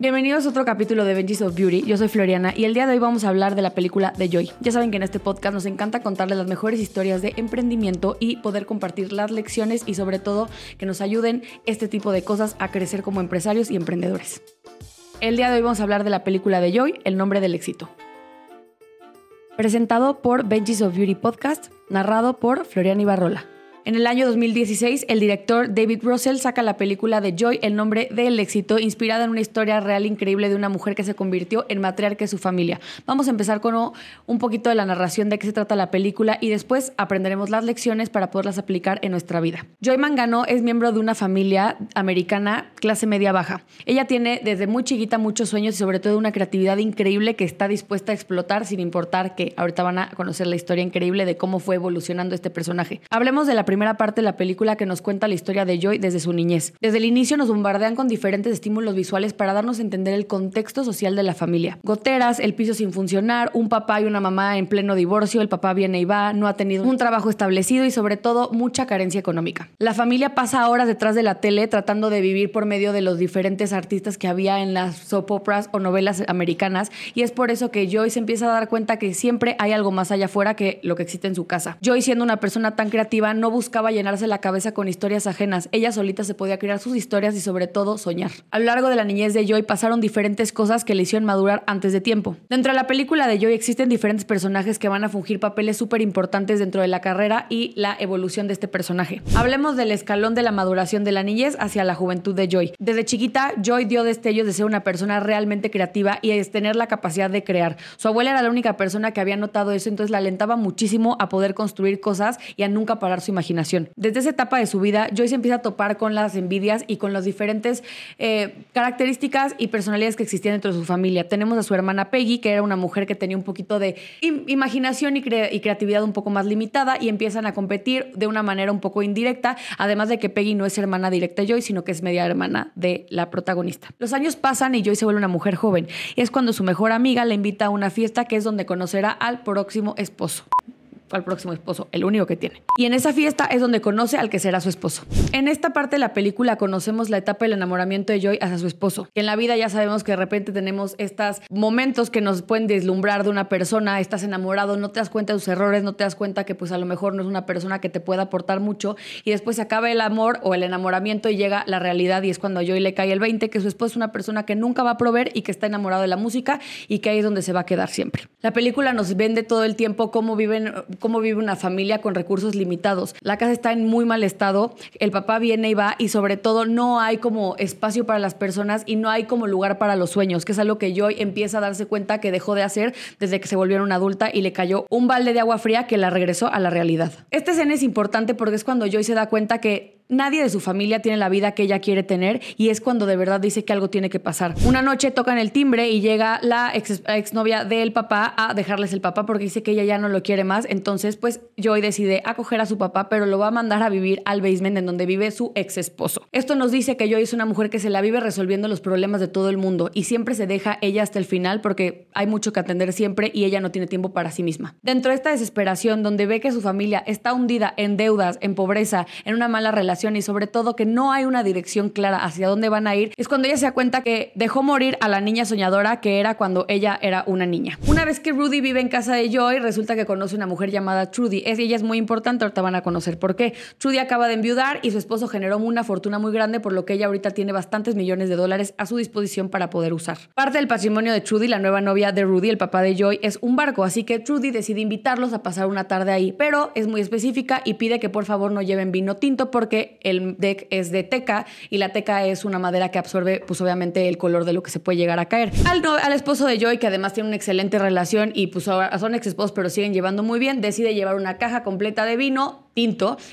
Bienvenidos a otro capítulo de Benji's of Beauty. Yo soy Floriana y el día de hoy vamos a hablar de la película de Joy. Ya saben que en este podcast nos encanta contarles las mejores historias de emprendimiento y poder compartir las lecciones y sobre todo que nos ayuden este tipo de cosas a crecer como empresarios y emprendedores. El día de hoy vamos a hablar de la película de Joy, El nombre del éxito. Presentado por Benji's of Beauty Podcast, narrado por Floriana Ibarrola. En el año 2016, el director David Russell saca la película de Joy, El nombre del éxito, inspirada en una historia real increíble de una mujer que se convirtió en matriarca de su familia. Vamos a empezar con un poquito de la narración de qué se trata la película y después aprenderemos las lecciones para poderlas aplicar en nuestra vida. Joy Mangano es miembro de una familia americana clase media baja. Ella tiene desde muy chiquita muchos sueños y sobre todo una creatividad increíble que está dispuesta a explotar sin importar que ahorita van a conocer la historia increíble de cómo fue evolucionando este personaje. Hablemos de la primera primera parte de la película que nos cuenta la historia de Joy desde su niñez. Desde el inicio nos bombardean con diferentes estímulos visuales para darnos a entender el contexto social de la familia. Goteras, el piso sin funcionar, un papá y una mamá en pleno divorcio, el papá viene y va, no ha tenido un trabajo establecido y sobre todo mucha carencia económica. La familia pasa horas detrás de la tele tratando de vivir por medio de los diferentes artistas que había en las soap operas o novelas americanas y es por eso que Joy se empieza a dar cuenta que siempre hay algo más allá afuera que lo que existe en su casa. Joy siendo una persona tan creativa no busca buscaba llenarse la cabeza con historias ajenas. Ella solita se podía crear sus historias y sobre todo soñar. A lo largo de la niñez de Joy pasaron diferentes cosas que le hicieron madurar antes de tiempo. Dentro de la película de Joy existen diferentes personajes que van a fungir papeles súper importantes dentro de la carrera y la evolución de este personaje. Hablemos del escalón de la maduración de la niñez hacia la juventud de Joy. Desde chiquita, Joy dio destellos de ser una persona realmente creativa y de tener la capacidad de crear. Su abuela era la única persona que había notado eso, entonces la alentaba muchísimo a poder construir cosas y a nunca parar su imaginación. Desde esa etapa de su vida, Joyce empieza a topar con las envidias y con las diferentes eh, características y personalidades que existían dentro de su familia. Tenemos a su hermana Peggy, que era una mujer que tenía un poquito de imaginación y, creatividad un poco más limitada y empiezan a competir de una manera un poco indirecta, además de que Peggy no es hermana directa de Joyce, sino que es media hermana de la protagonista. Los años pasan y Joyce se vuelve una mujer joven. Es cuando su mejor amiga le invita a una fiesta que es donde conocerá al próximo esposo al próximo esposo, el único que tiene. Y en esa fiesta es donde conoce al que será su esposo. En esta parte de la película conocemos la etapa del enamoramiento de Joy hacia su esposo. Que en la vida ya sabemos que de repente tenemos estos momentos que nos pueden deslumbrar de una persona, estás enamorado, no te das cuenta de sus errores, no te das cuenta que pues a lo mejor no es una persona que te pueda aportar mucho y después se acaba el amor o el enamoramiento y llega la realidad y es cuando a Joy le cae el 20 que su esposo es una persona que nunca va a proveer y que está enamorado de la música y que ahí es donde se va a quedar siempre. La película nos vende todo el tiempo cómo viven cómo vive una familia con recursos limitados. La casa está en muy mal estado, el papá viene y va y sobre todo no hay como espacio para las personas y no hay como lugar para los sueños, que es algo que Joy empieza a darse cuenta que dejó de hacer desde que se volvió una adulta y le cayó un balde de agua fría que la regresó a la realidad. Esta escena es importante porque es cuando Joy se da cuenta que Nadie de su familia tiene la vida que ella quiere tener y es cuando de verdad dice que algo tiene que pasar. Una noche tocan el timbre y llega la ex, exnovia del papá a dejarles el papá porque dice que ella ya no lo quiere más. Entonces, pues Joy decide acoger a su papá, pero lo va a mandar a vivir al basement en donde vive su ex esposo. Esto nos dice que Joy es una mujer que se la vive resolviendo los problemas de todo el mundo y siempre se deja ella hasta el final porque hay mucho que atender siempre y ella no tiene tiempo para sí misma. Dentro de esta desesperación, donde ve que su familia está hundida en deudas, en pobreza, en una mala relación, y sobre todo que no hay una dirección clara hacia dónde van a ir, es cuando ella se da cuenta que dejó morir a la niña soñadora que era cuando ella era una niña. Una vez que Rudy vive en casa de Joy, resulta que conoce una mujer llamada Trudy. Es, ella es muy importante, ahorita van a conocer por qué. Trudy acaba de enviudar y su esposo generó una fortuna muy grande, por lo que ella ahorita tiene bastantes millones de dólares a su disposición para poder usar. Parte del patrimonio de Trudy, la nueva novia de Rudy, el papá de Joy, es un barco, así que Trudy decide invitarlos a pasar una tarde ahí, pero es muy específica y pide que por favor no lleven vino tinto porque el deck es de teca y la teca es una madera que absorbe, pues obviamente, el color de lo que se puede llegar a caer. Al, esposo de Joy, que además tiene una excelente relación y pues son ex esposos, pero siguen llevando muy bien, decide llevar una caja completa de vino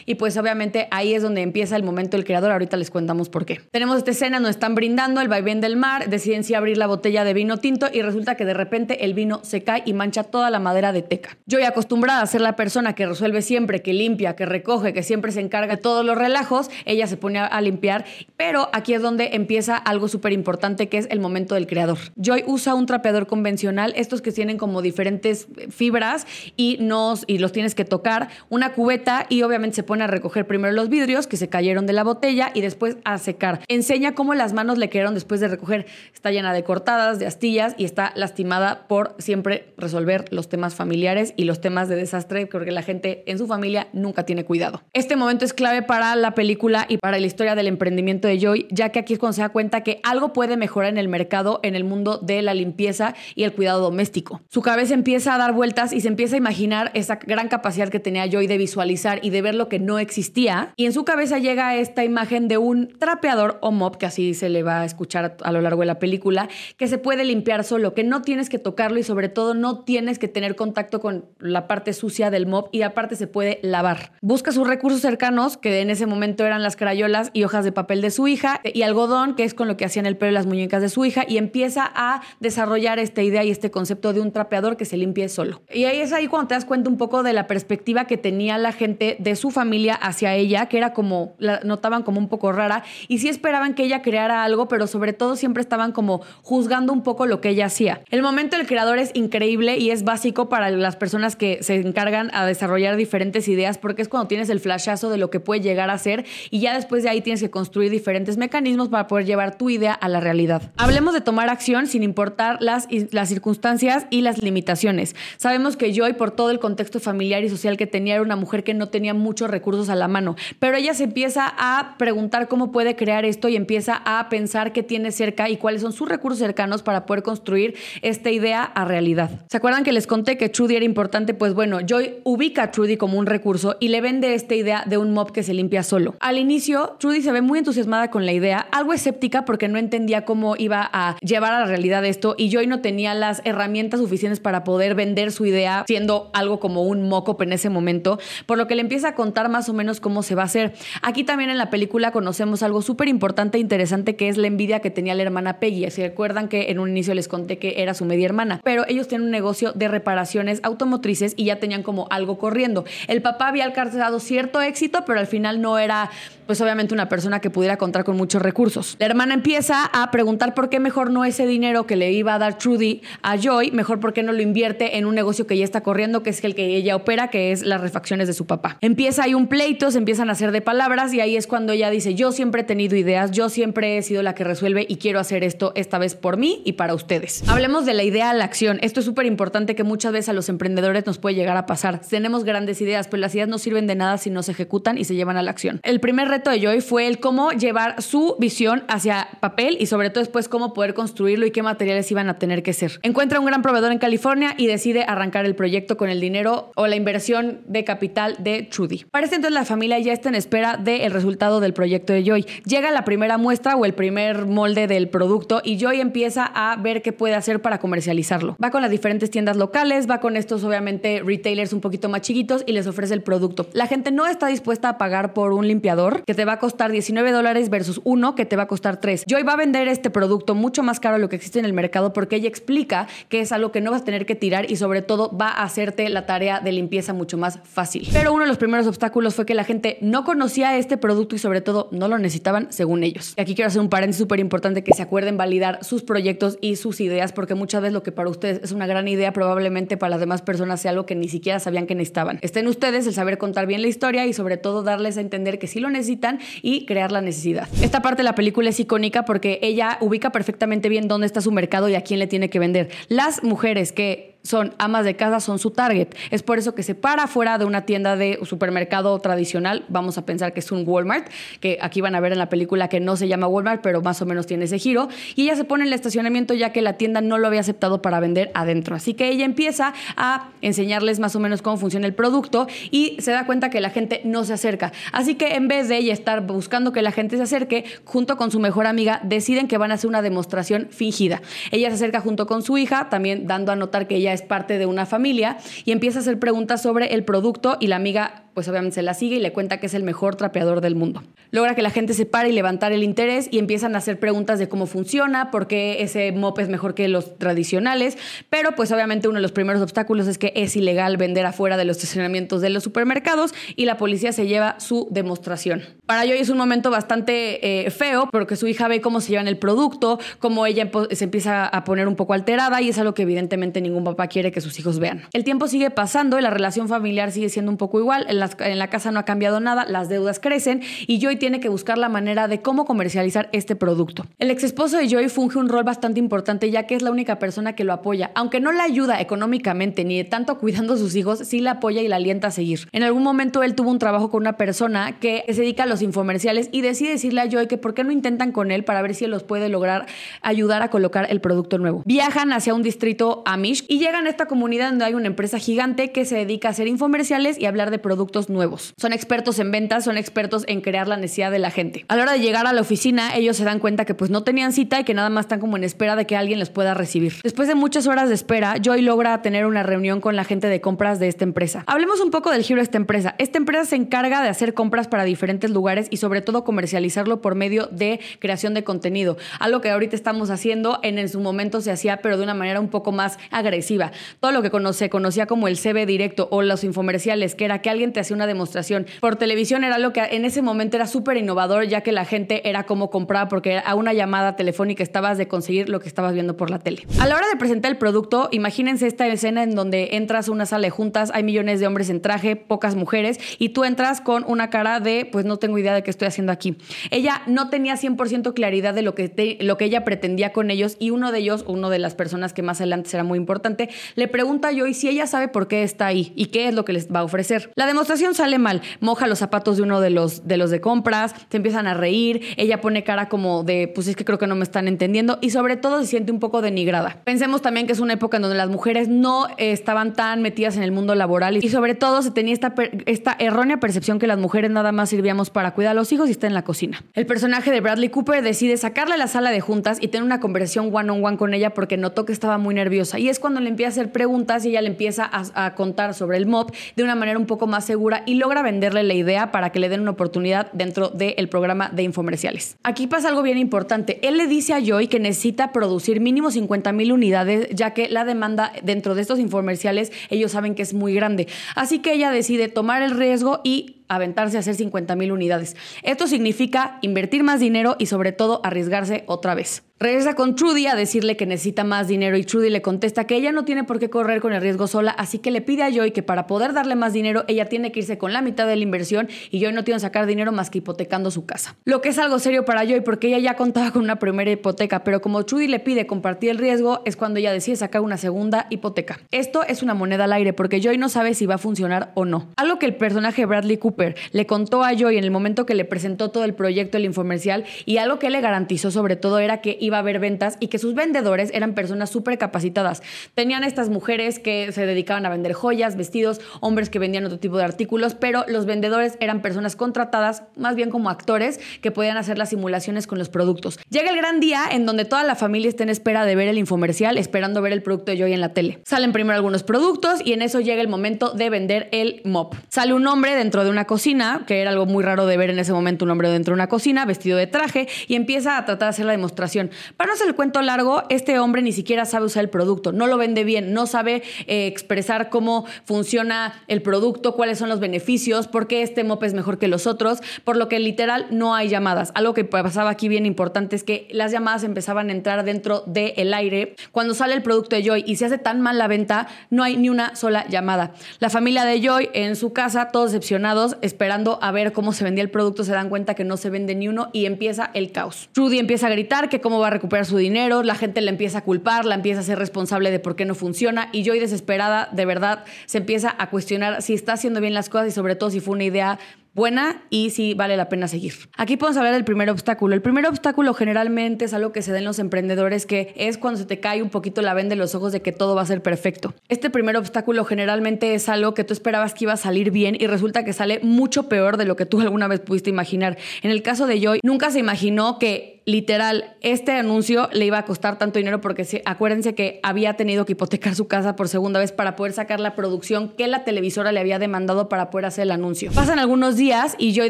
y pues obviamente ahí es donde empieza el momento del creador. Ahorita les contamos por qué. Tenemos esta escena, nos están brindando el vaivén del mar, deciden si abrir la botella de vino tinto y resulta que de repente el vino se cae y mancha toda la madera de teca. Joy acostumbrada a ser la persona que resuelve siempre, que limpia, que recoge, que siempre se encarga de todos los relajos, ella se pone a limpiar, pero aquí es donde empieza algo súper importante que es el momento del creador. Joy usa un trapeador convencional, estos que tienen como diferentes fibras y, nos, y los tienes que tocar, una cubeta llega y obviamente se pone a recoger primero los vidrios que se cayeron de la botella y después a secar. Enseña cómo las manos le quedaron después de recoger. Está llena de cortadas, de astillas y está lastimada por siempre resolver los temas familiares y los temas de desastre porque la gente en su familia nunca tiene cuidado. Este momento es clave para la película y para la historia del emprendimiento de Joy, ya que aquí es cuando se da cuenta que algo puede mejorar en el mercado, en el mundo de la limpieza y el cuidado doméstico. Su cabeza empieza a dar vueltas y se empieza a imaginar esa gran capacidad que tenía Joy de visualizar y de ver lo que no existía. Y en su cabeza llega esta imagen de un trapeador o mop, que así se le va a escuchar a lo largo de la película, que se puede limpiar solo, que no tienes que tocarlo y sobre todo no tienes que tener contacto con la parte sucia del mop y aparte se puede lavar. Busca sus recursos cercanos, que en ese momento eran las crayolas y hojas de papel de su hija, y algodón, que es con lo que hacían el pelo y las muñecas de su hija, y empieza a desarrollar esta idea y este concepto de un trapeador que se limpie solo. Y ahí es ahí cuando te das cuenta un poco de la perspectiva que tenía la gente de su familia hacia ella, que era como, la notaban como un poco rara, y sí esperaban que ella creara algo, pero sobre todo siempre estaban como juzgando un poco lo que ella hacía. El momento del creador es increíble y es básico para las personas que se encargan a desarrollar diferentes ideas, porque es cuando tienes el flashazo de lo que puede llegar a ser y ya después de ahí tienes que construir diferentes mecanismos para poder llevar tu idea a la realidad. Hablemos de tomar acción sin importar las, las circunstancias y las limitaciones. Sabemos que Joy, por todo el contexto familiar y social que tenía, era una mujer que no tenía muchos recursos a la mano, pero ella se empieza a preguntar cómo puede crear esto y empieza a pensar qué tiene cerca y cuáles son sus recursos cercanos para poder construir esta idea a realidad. ¿Se acuerdan que les conté que Trudy era importante? Pues bueno, Joy ubica a Trudy como un recurso y le vende esta idea de un mob que se limpia solo. Al inicio, Trudy se ve muy entusiasmada con la idea, algo escéptica porque no entendía cómo iba a llevar a la realidad esto y Joy no tenía las herramientas suficientes para poder vender su idea siendo algo como un moco en ese momento, por lo que le empieza a contar más o menos cómo se va a hacer. Aquí también en la película conocemos algo súper importante e interesante que es la envidia que tenía la hermana Peggy. Si recuerdan que en un inicio les conté que era su media hermana, pero ellos tienen un negocio de reparaciones automotrices y ya tenían como algo corriendo. El papá había alcanzado cierto éxito, pero al final no era pues obviamente una persona que pudiera contar con muchos recursos. La hermana empieza a preguntar por qué mejor no ese dinero que le iba a dar Trudy a Joy, mejor por qué no lo invierte en un negocio que ya está corriendo, que es el que ella opera, que es las refacciones de su papá. Empieza ahí un pleito, se empiezan a hacer de palabras y ahí es cuando ella dice, yo siempre he tenido ideas, yo siempre he sido la que resuelve y quiero hacer esto esta vez por mí y para ustedes. Hablemos de la idea a la acción. Esto es súper importante que muchas veces a los emprendedores nos puede llegar a pasar. Tenemos grandes ideas, pero las ideas no sirven de nada si no se ejecutan y se llevan a la acción. El primer reto de Joy fue el cómo llevar su visión hacia papel y sobre todo después cómo poder construirlo y qué materiales iban a tener que ser. Encuentra un gran proveedor en California y decide arrancar el proyecto con el dinero o la inversión de capital de Trudy. Parece entonces la familia ya está en espera del resultado del proyecto de Joy. Llega la primera muestra o el primer molde del producto y Joy empieza a ver qué puede hacer para comercializarlo. Va con las diferentes tiendas locales, va con estos obviamente retailers un poquito más chiquitos y les ofrece el producto. La gente no está dispuesta a pagar por un limpiador que te va a costar 19 dólares versus uno que te va a costar 3. Joy va a vender este producto mucho más caro de lo que existe en el mercado porque ella explica que es algo que no vas a tener que tirar y sobre todo va a hacerte la tarea de limpieza mucho más fácil. Pero uno de los primeros obstáculos fue que la gente no conocía este producto y sobre todo no lo necesitaban según ellos. Y aquí quiero hacer un paréntesis súper importante que se acuerden validar sus proyectos y sus ideas porque muchas veces lo que para ustedes es una gran idea probablemente para las demás personas sea algo que ni siquiera sabían que necesitaban. Estén ustedes el saber contar bien la historia y sobre todo darles a entender que sí lo necesitan y crear la necesidad. Esta parte de la película es icónica porque ella ubica perfectamente bien dónde está su mercado y a quién le tiene que vender. Las mujeres que son amas de casa, son su target. Es por eso que se para fuera de una tienda de supermercado tradicional. Vamos a pensar que es un Walmart, que aquí van a ver en la película que no se llama Walmart, pero más o menos tiene ese giro. Y ella se pone en el estacionamiento ya que la tienda no lo había aceptado para vender adentro. Así que ella empieza a enseñarles más o menos cómo funciona el producto y se da cuenta que la gente no se acerca. Así que en vez de ella estar buscando que la gente se acerque, junto con su mejor amiga, deciden que van a hacer una demostración fingida. Ella se acerca junto con su hija, también dando a notar que ella es parte de una familia y empieza a hacer preguntas sobre el producto y la amiga pues obviamente se la sigue y le cuenta que es el mejor trapeador del mundo. Logra que la gente se pare y levantar el interés y empiezan a hacer preguntas de cómo funciona, por qué ese mop es mejor que los tradicionales, pero pues obviamente uno de los primeros obstáculos es que es ilegal vender afuera de los estacionamientos de los supermercados y la policía se lleva su demostración. Para Joy es un momento bastante eh, feo porque su hija ve cómo se llevan el producto, cómo ella se empieza a poner un poco alterada y es algo que evidentemente ningún papá quiere que sus hijos vean. El tiempo sigue pasando y la relación familiar sigue siendo un poco igual. La en la casa no ha cambiado nada, las deudas crecen y Joy tiene que buscar la manera de cómo comercializar este producto. El ex esposo de Joy funge un rol bastante importante ya que es la única persona que lo apoya. Aunque no la ayuda económicamente ni de tanto cuidando a sus hijos, sí la apoya y la alienta a seguir. En algún momento él tuvo un trabajo con una persona que se dedica a los infomerciales y decide decirle a Joy que por qué no intentan con él para ver si él los puede lograr ayudar a colocar el producto nuevo. Viajan hacia un distrito Amish y llegan a esta comunidad donde hay una empresa gigante que se dedica a hacer infomerciales y hablar de productos nuevos. Son expertos en ventas, son expertos en crear la necesidad de la gente. A la hora de llegar a la oficina, ellos se dan cuenta que pues no tenían cita y que nada más están como en espera de que alguien les pueda recibir. Después de muchas horas de espera, Joy logra tener una reunión con la gente de compras de esta empresa. Hablemos un poco del giro de esta empresa. Esta empresa se encarga de hacer compras para diferentes lugares y sobre todo comercializarlo por medio de creación de contenido. Algo que ahorita estamos haciendo, en, en su momento se hacía, pero de una manera un poco más agresiva. Todo lo que se conocía como el CB directo o los infomerciales, que era que alguien te hacía una demostración por televisión, era lo que en ese momento era súper innovador, ya que la gente era como compraba, porque a una llamada telefónica estabas de conseguir lo que estabas viendo por la tele. A la hora de presentar el producto, imagínense esta escena en donde entras a una sala de juntas, hay millones de hombres en traje, pocas mujeres, y tú entras con una cara de, pues no tengo idea de qué estoy haciendo aquí. Ella no tenía 100% claridad de lo que, lo que ella pretendía con ellos, y uno de ellos, uno de las personas que más adelante será muy importante, le pregunta a Joy si ella sabe por qué está ahí y qué es lo que les va a ofrecer. La demostración sale mal, moja los zapatos de uno de los de, los de compras, se empiezan a reír, ella pone cara como de, pues es que creo que no me están entendiendo, y sobre todo se siente un poco denigrada. Pensemos también que es una época en donde las mujeres no estaban tan metidas en el mundo laboral y sobre todo se tenía esta, esta errónea percepción que las mujeres nada más servíamos para cuidar a los hijos y estar en la cocina. El personaje de Bradley Cooper decide sacarle a la sala de juntas y tener una conversación one on one con ella porque notó que estaba muy nerviosa y es cuando le empieza a hacer preguntas y ella le empieza a, contar sobre el MOP de una manera un poco más segura y logra venderle la idea para que le den una oportunidad dentro del programa de infomerciales. Aquí pasa algo bien importante. Él le dice a Joy que necesita producir mínimo 50 mil unidades, ya que la demanda dentro de estos infomerciales ellos saben que es muy grande. Así que ella decide tomar el riesgo y aventarse a hacer 50 mil unidades. Esto significa invertir más dinero y sobre todo arriesgarse otra vez. Regresa con Trudy a decirle que necesita más dinero y Trudy le contesta que ella no tiene por qué correr con el riesgo sola, así que le pide a Joy que para poder darle más dinero ella tiene que irse con la mitad de la inversión y Joy no tiene que sacar dinero más que hipotecando su casa. Lo que es algo serio para Joy porque ella ya contaba con una primera hipoteca, pero como Trudy le pide compartir el riesgo es cuando ella decide sacar una segunda hipoteca. Esto es una moneda al aire porque Joy no sabe si va a funcionar o no. Algo que el personaje Bradley Cooper le contó a Joy en el momento que le presentó todo el proyecto el infomercial y algo que le garantizó sobre todo era que iba a haber ventas y que sus vendedores eran personas súper capacitadas. Tenían estas mujeres que se dedicaban a vender joyas, vestidos, hombres que vendían otro tipo de artículos, pero los vendedores eran personas contratadas, más bien como actores, que podían hacer las simulaciones con los productos. Llega el gran día en donde toda la familia está en espera de ver el infomercial, esperando ver el producto de Joy en la tele. Salen primero algunos productos y en eso llega el momento de vender el mop. Sale un hombre dentro de una cocina, que era algo muy raro de ver en ese momento un hombre dentro de una cocina, vestido de traje, y empieza a tratar de hacer la demostración. Para no el cuento largo, este hombre ni siquiera sabe usar el producto, no lo vende bien, no sabe eh, expresar cómo funciona el producto, cuáles son los beneficios, por qué este mop es mejor que los otros, por lo que literal no hay llamadas. Algo que pasaba aquí bien importante es que las llamadas empezaban a entrar dentro del aire. Cuando sale el producto de Joy y se hace tan mal la venta, no hay ni una sola llamada. La familia de Joy en su casa, todos decepcionados, esperando a ver cómo se vendía el producto, se dan cuenta que no se vende ni uno y empieza el caos. Trudy empieza a gritar que cómo va a recuperar su dinero, la gente la empieza a culpar, la empieza a ser responsable de por qué no funciona y Joy desesperada, de verdad, se empieza a cuestionar si está haciendo bien las cosas y sobre todo si fue una idea buena y si vale la pena seguir. Aquí podemos hablar del primer obstáculo. El primer obstáculo generalmente es algo que se da en los emprendedores, que es cuando se te cae un poquito la venda de los ojos de que todo va a ser perfecto. Este primer obstáculo generalmente es algo que tú esperabas que iba a salir bien y resulta que sale mucho peor de lo que tú alguna vez pudiste imaginar. En el caso de Joy, nunca se imaginó que literal, este anuncio le iba a costar tanto dinero porque acuérdense que había tenido que hipotecar su casa por segunda vez para poder sacar la producción que la televisora le había demandado para poder hacer el anuncio. Pasan algunos días y Joy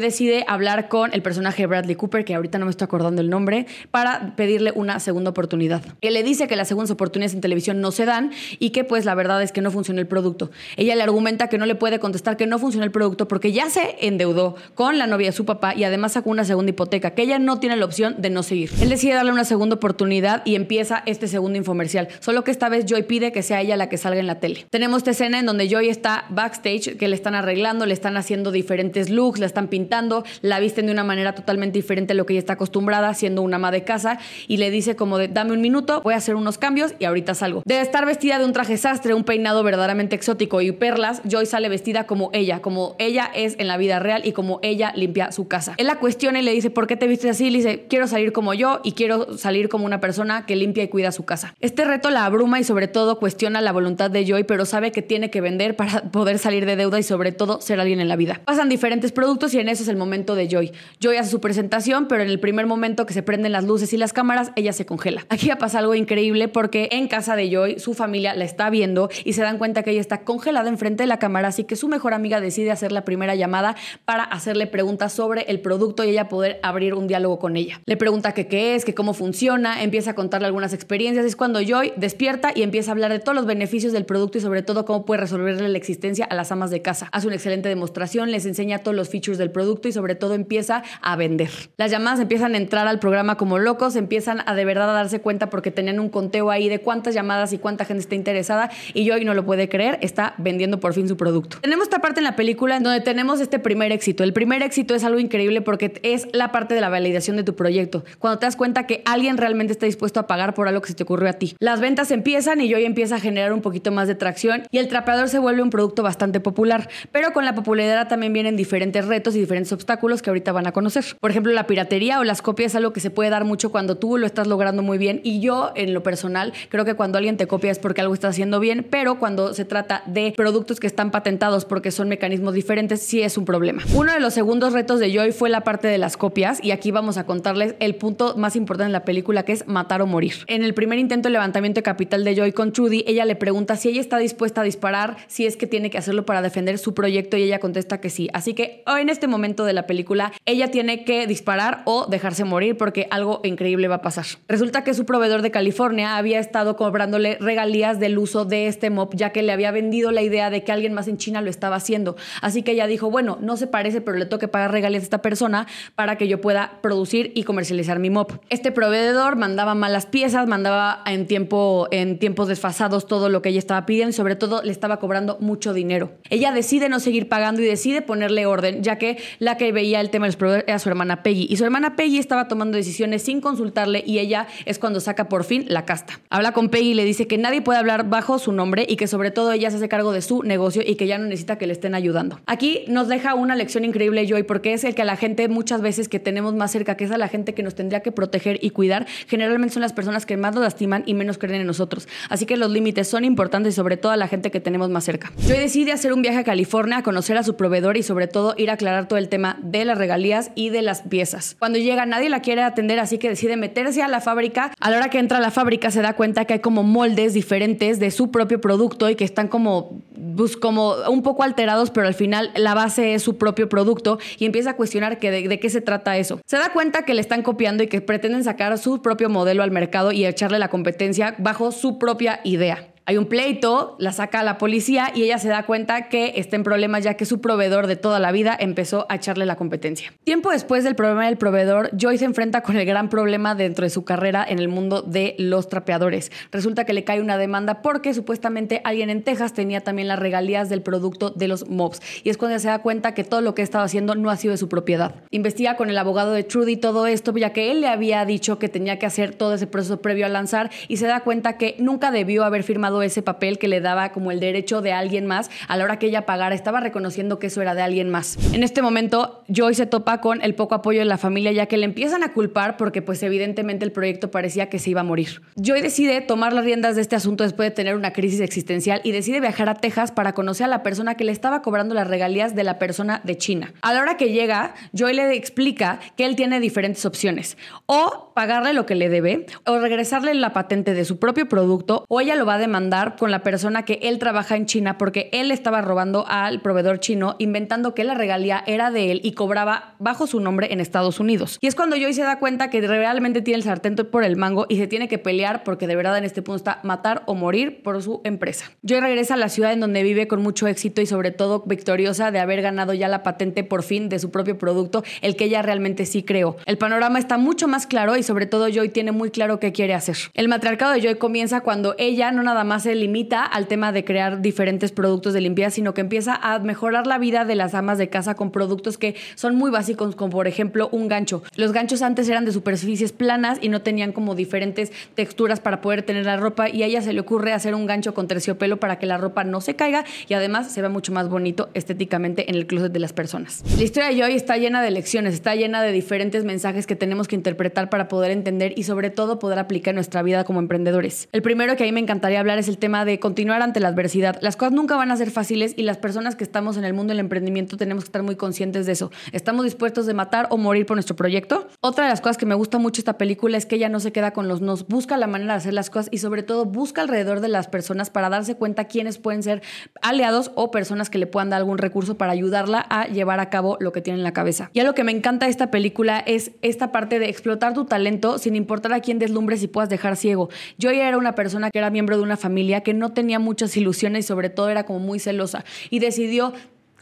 decide hablar con el personaje Bradley Cooper, que ahorita no me estoy acordando el nombre, para pedirle una segunda oportunidad. Él le dice que las segundas oportunidades en televisión no se dan y que pues la verdad es que no funciona el producto. Ella le argumenta que no le puede contestar que no funciona el producto porque ya se endeudó con la novia de su papá y además sacó una segunda hipoteca, que ella no tiene la opción de no seguir. Él decide darle una segunda oportunidad y empieza este segundo infomercial, solo que esta vez Joy pide que sea ella la que salga en la tele. Tenemos esta escena en donde Joy está backstage, que le están arreglando, le están haciendo diferentes looks, la están pintando, la visten de una manera totalmente diferente a lo que ella está acostumbrada, siendo una ama de casa, y le dice como de, dame un minuto, voy a hacer unos cambios y ahorita salgo. De estar vestida de un traje sastre, un peinado verdaderamente exótico y perlas, Joy sale vestida como ella, como ella es en la vida real y como ella limpia su casa. Él la cuestiona y le dice, ¿por qué te vistes así? Le dice, quiero salir como yo y quiero salir como una persona que limpia y cuida su casa. Este reto la abruma y sobre todo cuestiona la voluntad de Joy, pero sabe que tiene que vender para poder salir de deuda y sobre todo ser alguien en la vida. Pasan diferentes productos y en eso es el momento de Joy. Joy hace su presentación, pero en el primer momento que se prenden las luces y las cámaras, ella se congela. Aquí ya pasa algo increíble porque en casa de Joy su familia la está viendo y se dan cuenta que ella está congelada enfrente de la cámara, así que su mejor amiga decide hacer la primera llamada para hacerle preguntas sobre el producto y ella poder abrir un diálogo con ella. Le pregunta qué es, que cómo funciona, empieza a contarle algunas experiencias. Es cuando Joy despierta y empieza a hablar de todos los beneficios del producto y sobre todo cómo puede resolverle la existencia a las amas de casa. Hace una excelente demostración, les enseña todos los features del producto y sobre todo empieza a vender. Las llamadas empiezan a entrar al programa como locos, empiezan a de verdad a darse cuenta porque tenían un conteo ahí de cuántas llamadas y cuánta gente está interesada y Joy no lo puede creer, está vendiendo por fin su producto. Tenemos esta parte en la película en donde tenemos este primer éxito. El primer éxito es algo increíble porque es la parte de la validación de tu proyecto. Cuando te das cuenta que alguien realmente está dispuesto a pagar por algo que se te ocurrió a ti. Las ventas empiezan y Joy empieza a generar un poquito más de tracción y el trapeador se vuelve un producto bastante popular. Pero con la popularidad también vienen diferentes retos y diferentes obstáculos que ahorita van a conocer. Por ejemplo, la piratería o las copias es algo que se puede dar mucho cuando tú lo estás logrando muy bien y yo en lo personal creo que cuando alguien te copia es porque algo está haciendo bien, pero cuando se trata de productos que están patentados porque son mecanismos diferentes, sí es un problema. Uno de los segundos retos de Joy fue la parte de las copias y aquí vamos a contarles el punto más importante en la película que es matar o morir. En el primer intento de levantamiento de capital de Joy con Trudy, ella le pregunta si ella está dispuesta a disparar, si es que tiene que hacerlo para defender su proyecto y ella contesta que sí. Así que en este momento de la película ella tiene que disparar o dejarse morir porque algo increíble va a pasar. Resulta que su proveedor de California había estado cobrándole regalías del uso de este mop ya que le había vendido la idea de que alguien más en China lo estaba haciendo. Así que ella dijo, bueno, no se parece, pero le tengo que pagar regalías a esta persona para que yo pueda producir y comercializar mi mop. Este proveedor mandaba malas piezas, mandaba en, tiempo, en tiempos desfasados todo lo que ella estaba pidiendo y sobre todo le estaba cobrando mucho dinero. Ella decide no seguir pagando y decide ponerle orden, ya que la que veía el tema de los proveedores era su hermana Peggy. Y su hermana Peggy estaba tomando decisiones sin consultarle y ella es cuando saca por fin la casta. Habla con Peggy y le dice que nadie puede hablar bajo su nombre y que sobre todo ella se hace cargo de su negocio y que ya no necesita que le estén ayudando. Aquí nos deja una lección increíble Joy porque es el que a la gente muchas veces que tenemos más cerca, que es a la gente que nos tendría que proteger y cuidar, generalmente son las personas que más nos lastiman y menos creen en nosotros. Así que los límites son importantes sobre todo a la gente que tenemos más cerca. Joy decide hacer un viaje a California a conocer a su proveedor y sobre todo ir a aclarar todo el tema de las regalías y de las piezas. Cuando llega nadie la quiere atender, así que decide meterse a la fábrica. A la hora que entra a la fábrica se da cuenta que hay como moldes diferentes de su propio producto y que están como, pues, como un poco alterados, pero al final la base es su propio producto y empieza a cuestionar que de, de qué se trata eso. Se da cuenta que le están copiando y que pretenden sacar su propio modelo al mercado y echarle la competencia bajo su propia idea. Hay un pleito, la saca a la policía y ella se da cuenta que está en problemas ya que su proveedor de toda la vida empezó a echarle la competencia. Tiempo después del problema del proveedor, Joy se enfrenta con el gran problema dentro de su carrera en el mundo de los trapeadores. Resulta que le cae una demanda porque supuestamente alguien en Texas tenía también las regalías del producto de los mobs y es cuando se da cuenta que todo lo que estaba haciendo no ha sido de su propiedad. Investiga con el abogado de Trudy todo esto ya que él le había dicho que tenía que hacer todo ese proceso previo a lanzar y se da cuenta que nunca debió haber firmado ese papel que le daba como el derecho de alguien más a la hora que ella pagara. Estaba reconociendo que eso era de alguien más. En este momento, Joy se topa con el poco apoyo de la familia ya que le empiezan a culpar porque pues evidentemente el proyecto parecía que se iba a morir. Joy decide tomar las riendas de este asunto después de tener una crisis existencial y decide viajar a Texas para conocer a la persona que le estaba cobrando las regalías de la persona de China. A la hora que llega, Joy le explica que él tiene diferentes opciones. O pagarle lo que le debe, o regresarle la patente de su propio producto, o ella lo va a demandar con la persona que él trabaja en China porque él estaba robando al proveedor chino, inventando que la regalía era de él y cobraba bajo su nombre en Estados Unidos. Y es cuando Joy se da cuenta que realmente tiene el sartén por el mango y se tiene que pelear porque de verdad en este punto está matar o morir por su empresa. Joy regresa a la ciudad en donde vive con mucho éxito y sobre todo victoriosa de haber ganado ya la patente por fin de su propio producto, el que ella realmente sí creó. El panorama está mucho más claro y sobre todo Joy tiene muy claro qué quiere hacer. El matriarcado de Joy comienza cuando ella no nada más se limita al tema de crear diferentes productos de limpieza, sino que empieza a mejorar la vida de las amas de casa con productos que son muy básicos, como por ejemplo un gancho. Los ganchos antes eran de superficies planas y no tenían como diferentes texturas para poder tener la ropa y a ella se le ocurre hacer un gancho con terciopelo para que la ropa no se caiga y además se vea mucho más bonito estéticamente en el closet de las personas. La historia de Joy está llena de lecciones, está llena de diferentes mensajes que tenemos que interpretar para poder entender y sobre todo poder aplicar en nuestra vida como emprendedores. El primero que a mí me encantaría hablar es el tema de continuar ante la adversidad. Las cosas nunca van a ser fáciles y las personas que estamos en el mundo del emprendimiento tenemos que estar muy conscientes de eso. ¿Estamos dispuestos de matar o morir por nuestro proyecto? Otra de las cosas que me gusta mucho esta película es que ella no se queda con los nos, busca la manera de hacer las cosas y sobre todo busca alrededor de las personas para darse cuenta quiénes pueden ser aliados o personas que le puedan dar algún recurso para ayudarla a llevar a cabo lo que tiene en la cabeza. Y lo que me encanta de esta película es esta parte de explotar tu talento sin importar a quién deslumbres y puedas dejar ciego. Yo ya era una persona que era miembro de una familia que no tenía muchas ilusiones y sobre todo era como muy celosa. Y decidió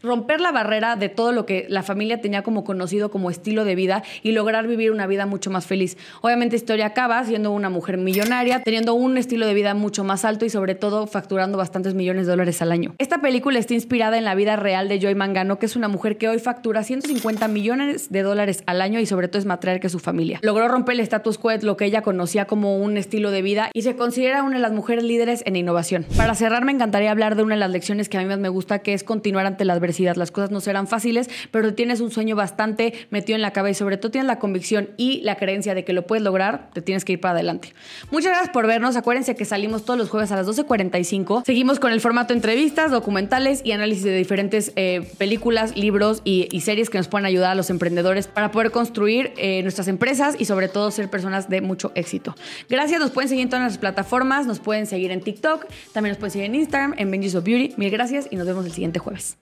romper la barrera de todo lo que la familia tenía como conocido como estilo de vida y lograr vivir una vida mucho más feliz. Obviamente Historia acaba siendo una mujer millonaria, teniendo un estilo de vida mucho más alto y sobre todo facturando bastantes millones de dólares al año. Esta película está inspirada en la vida real de Joy Mangano, que es una mujer que hoy factura 150 millones de dólares al año y sobre todo es matriarca que su familia. Logró romper el status quo, lo que ella conocía como un estilo de vida y se considera una de las mujeres líderes en innovación. Para cerrar me encantaría hablar de una de las lecciones que a mí más me gusta, que es continuar ante la adversidad las cosas no serán fáciles, pero tienes un sueño bastante metido en la cabeza y sobre todo tienes la convicción y la creencia de que lo puedes lograr, te tienes que ir para adelante. Muchas gracias por vernos. Acuérdense que salimos todos los jueves a las 12.45. Seguimos con el formato entrevistas, documentales y análisis de diferentes eh, películas, libros y, series que nos pueden ayudar a los emprendedores para poder construir eh, nuestras empresas y sobre todo ser personas de mucho éxito. Gracias, nos pueden seguir en todas nuestras plataformas, nos pueden seguir en TikTok, también nos pueden seguir en Instagram, en Benji's of Beauty. Mil gracias y nos vemos el siguiente jueves.